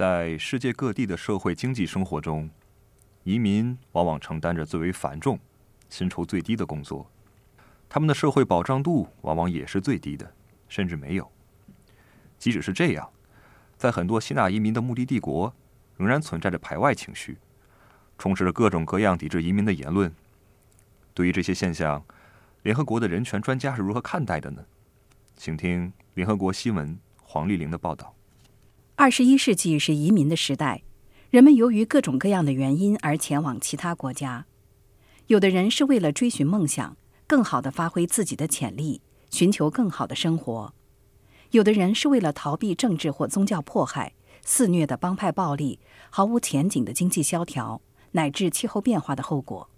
在世界各地的社会经济生活中，移民往往承担着最为繁重、薪酬最低的工作，他们的社会保障度往往也是最低的，甚至没有。即使是这样，在很多吸纳移民的目的帝国，仍然存在着排外情绪，充斥着各种各样抵制移民的言论。对于这些现象，联合国的人权专家是如何看待的呢？请听联合国新闻黄丽玲的报道。二十一世纪是移民的时代，人们由于各种各样的原因而前往其他国家。有的人是为了追寻梦想，更好的发挥自己的潜力，寻求更好的生活；有的人是为了逃避政治或宗教迫害、肆虐的帮派暴力、毫无前景的经济萧条，乃至气候变化的后果。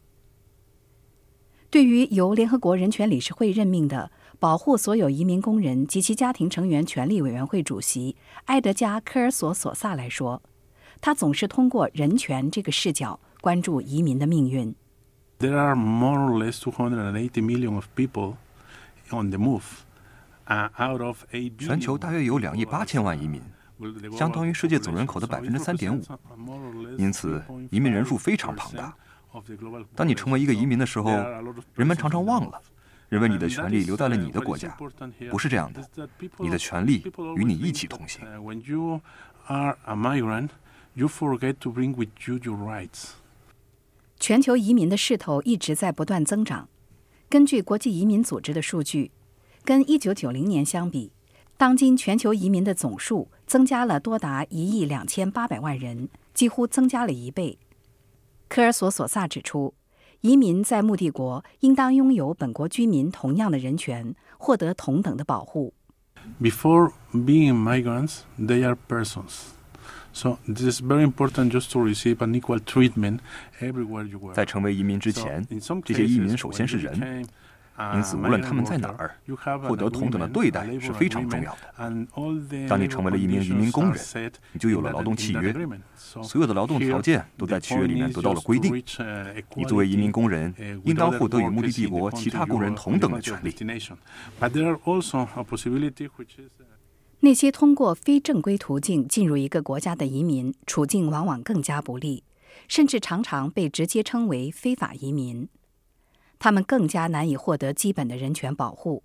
对于由联合国人权理事会任命的。保护所有移民工人及其家庭成员权利委员会主席埃德加·科尔索索萨来说，他总是通过人权这个视角关注移民的命运。There are more or less 280 million of people on the move. Out of 全球大约有两亿八千万移民，相当于世界总人口的百分之三点五，因此移民人数非常庞大。当你成为一个移民的时候，人们常常忘了。认为你的权利留在了你的国家，不是这样的。你的权利与你一起同行。全球移民的势头一直在不断增长。根据国际移民组织的数据，跟1990年相比，当今全球移民的总数增加了多达一亿两千八百万人，几乎增加了一倍。科尔索索萨指出。移民在目的国应当拥有本国居民同样的人权，获得同等的保护。Before being migrants, they are persons. So this is very important just to receive an equal treatment everywhere you go. 在成为移民之前，这些移民首先是人。因此，无论他们在哪儿，获得同等的对待是非常重要的。当你成为了一名移民工人，你就有了劳动契约，所有的劳动条件都在契约里面得到了规定。你作为移民工人，应当获得与目的帝国其他工人同等的权利。那些通过非正规途径进入一个国家的移民，处境往往更加不利，甚至常常被直接称为非法移民。他们更加难以获得基本的人权保护，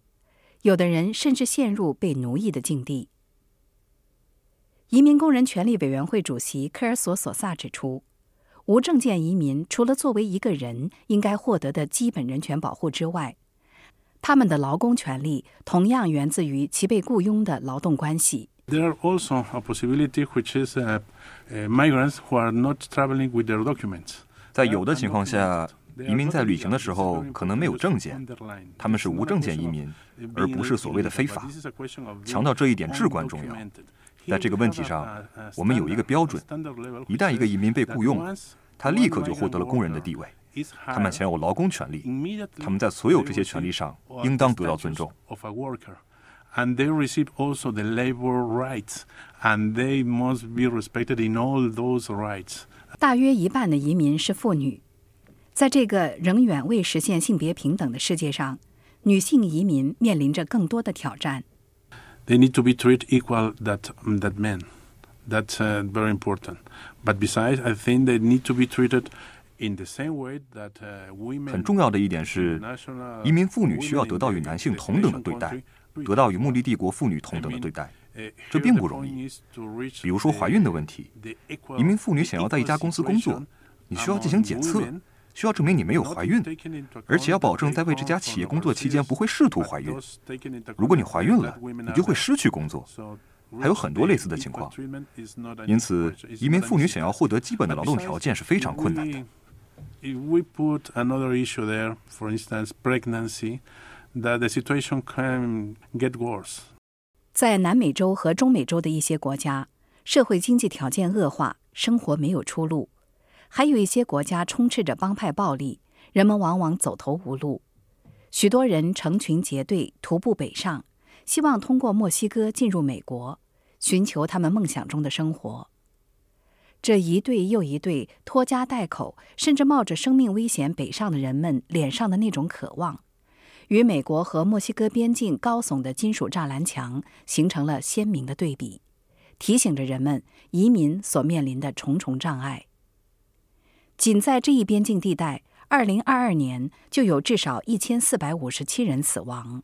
有的人甚至陷入被奴役的境地。移民工人权利委员会主席科尔索索萨指出，无证件移民除了作为一个人应该获得的基本人权保护之外，他们的劳工权利同样源自于其被雇佣的劳动关系。There are also a possibility which is migrants who are not traveling with their documents. 在有的情况下。移民在旅行的时候可能没有证件，他们是无证件移民，而不是所谓的非法。强调这一点至关重要。在这个问题上，我们有一个标准：一旦一个移民被雇佣，他立刻就获得了工人的地位，他们享有劳工权利，他们在所有这些权利上应当得到尊重。And they receive also the labor rights, and they must be respected in all those rights. 大约一半的移民是妇女。在这个仍远未实现性别平等的世界上，女性移民面临着更多的挑战。They need to be treated equal that that men. That's very important. But besides, I think they need to be treated in the same way that women. 很重要的一点是，移民妇女需要得到与男性同等的对待，得到与目的帝国妇女同等的对待。这并不容易。比如说怀孕的问题，移民妇女想要在一家公司工作，你需要进行检测。需要证明你没有怀孕，而且要保证在为这家企业工作期间不会试图怀孕。如果你怀孕了，你就会失去工作。还有很多类似的情况，因此移民妇女想要获得基本的劳动条件是非常困难的。在南美洲和中美洲的一些国家，社会经济条件恶化，生活没有出路。还有一些国家充斥着帮派暴力，人们往往走投无路。许多人成群结队徒步北上，希望通过墨西哥进入美国，寻求他们梦想中的生活。这一对又一对拖家带口，甚至冒着生命危险北上的人们脸上的那种渴望，与美国和墨西哥边境高耸的金属栅栏墙形成了鲜明的对比。提醒着人们移民所面临的重重障碍。仅在这一边境地带，二零二二年就有至少一千四百五十七人死亡。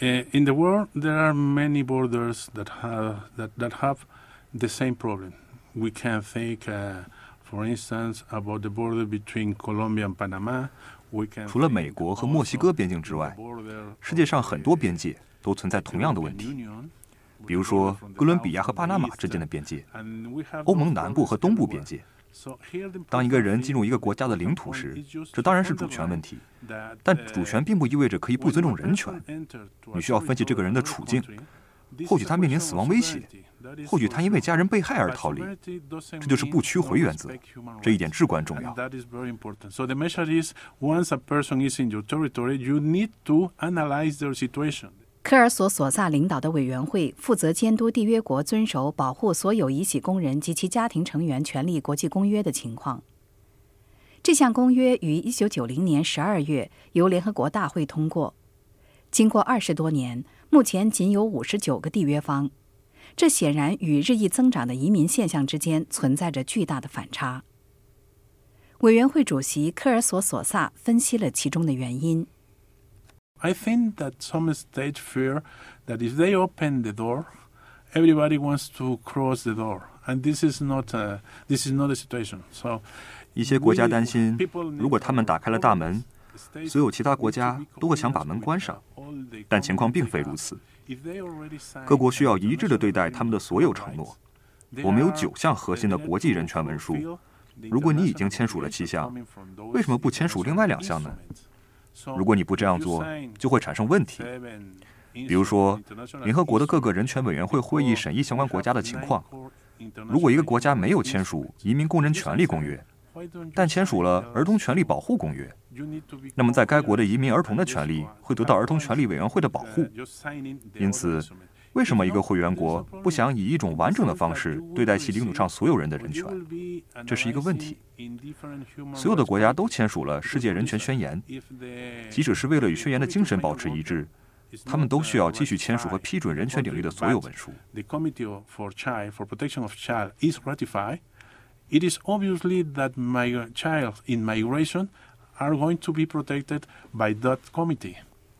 Uh, in the world, there are many borders that have that, that have the same problem. We can think, uh, for instance, about the border between Colombia and Panama. We can 除了美国和墨西哥边境之外，世界上很多边界都存在同样的问题。比如说，哥伦比亚和巴拿马之间的边界，欧盟南部和东部边界。当一个人进入一个国家的领土时，这当然是主权问题，但主权并不意味着可以不尊重人权。你需要分析这个人的处境，或许他面临死亡威胁，或许他因为家人被害而逃离，这就是不屈回原则，这一点至关重要。科尔索索萨领导的委员会负责监督缔约国遵守保护所有遗弃工人及其家庭成员权利国际公约的情况。这项公约于1990年12月由联合国大会通过。经过二十多年，目前仅有59个缔约方，这显然与日益增长的移民现象之间存在着巨大的反差。委员会主席科尔索索萨分析了其中的原因。I think that some states fear that if they open the door, everybody wants to cross the door, and this is not a, this is not a situation. So, 一些国家担心，如果他们打开了大门，所有其他国家都会想把门关上。但情况并非如此。各国需要一致的对待他们的所有承诺。我们有九项核心的国际人权文书。如果你已经签署了七项，为什么不签署另外两项呢？如果你不这样做，就会产生问题。比如说，联合国的各个人权委员会会议审议相关国家的情况。如果一个国家没有签署《移民工人权利公约》，但签署了《儿童权利保护公约》，那么在该国的移民儿童的权利会得到儿童权利委员会的保护。因此。为什么一个会员国不想以一种完整的方式对待其领土上所有人的人权？这是一个问题。所有的国家都签署了世界人权宣言，即使是为了与宣言的精神保持一致，他们都需要继续签署和批准人权领域的所有文书。It is obviously that my child in migration are going to be protected by that committee.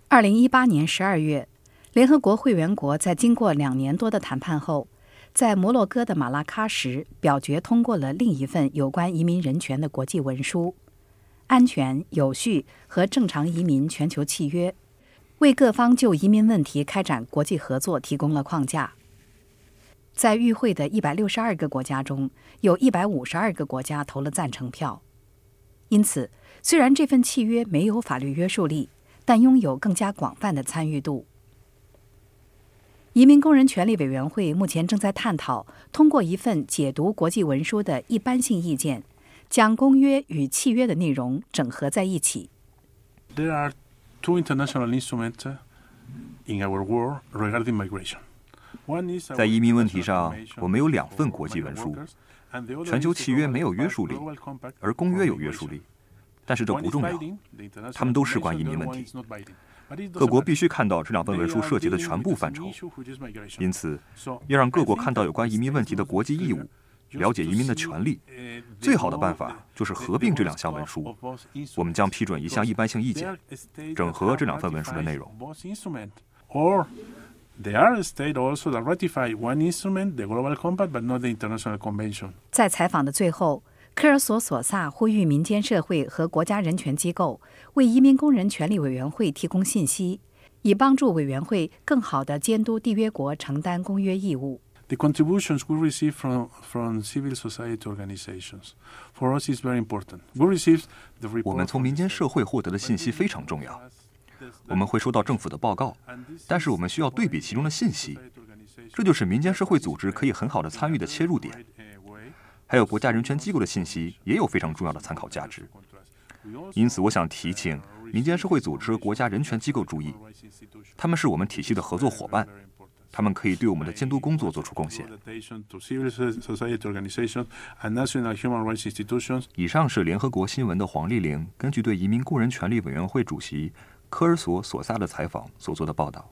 二零一八年十二月。联合国会员国在经过两年多的谈判后，在摩洛哥的马拉喀什表决通过了另一份有关移民人权的国际文书《安全、有序和正常移民全球契约》，为各方就移民问题开展国际合作提供了框架。在与会的一百六十二个国家中，有一百五十二个国家投了赞成票。因此，虽然这份契约没有法律约束力，但拥有更加广泛的参与度。移民工人权利委员会目前正在探讨通过一份解读国际文书的一般性意见，将公约与契约的内容整合在一起。There are two international instruments in our world regarding migration. 在移民问题上，我们有两份国际文书。全球契约没有约束力，而公约有约束力。但是这不重要，他们都事关移民问题。各国必须看到这两份文书涉及的全部范畴，因此要让各国看到有关移民问题的国际义务，了解移民的权利。最好的办法就是合并这两项文书。我们将批准一项一般性意见，整合这两份文书的内容。在采访的最后。科尔索索萨呼吁民间社会和国家人权机构为移民工人权利委员会提供信息，以帮助委员会更好地监督缔约国承担公约义务。The contributions we receive from from civil society organizations for us is very important. We receive the report. 我们从民间社会获得的信息非常重要。我们会收到政府的报告，但是我们需要对比其中的信息，这就是民间社会组织可以很好的参与的切入点。还有国家人权机构的信息也有非常重要的参考价值，因此我想提醒民间社会组织、国家人权机构注意，他们是我们体系的合作伙伴，他们可以对我们的监督工作做出贡献。以上是联合国新闻的黄丽玲根据对移民工人权利委员会主席科尔索索萨的采访所做的报道。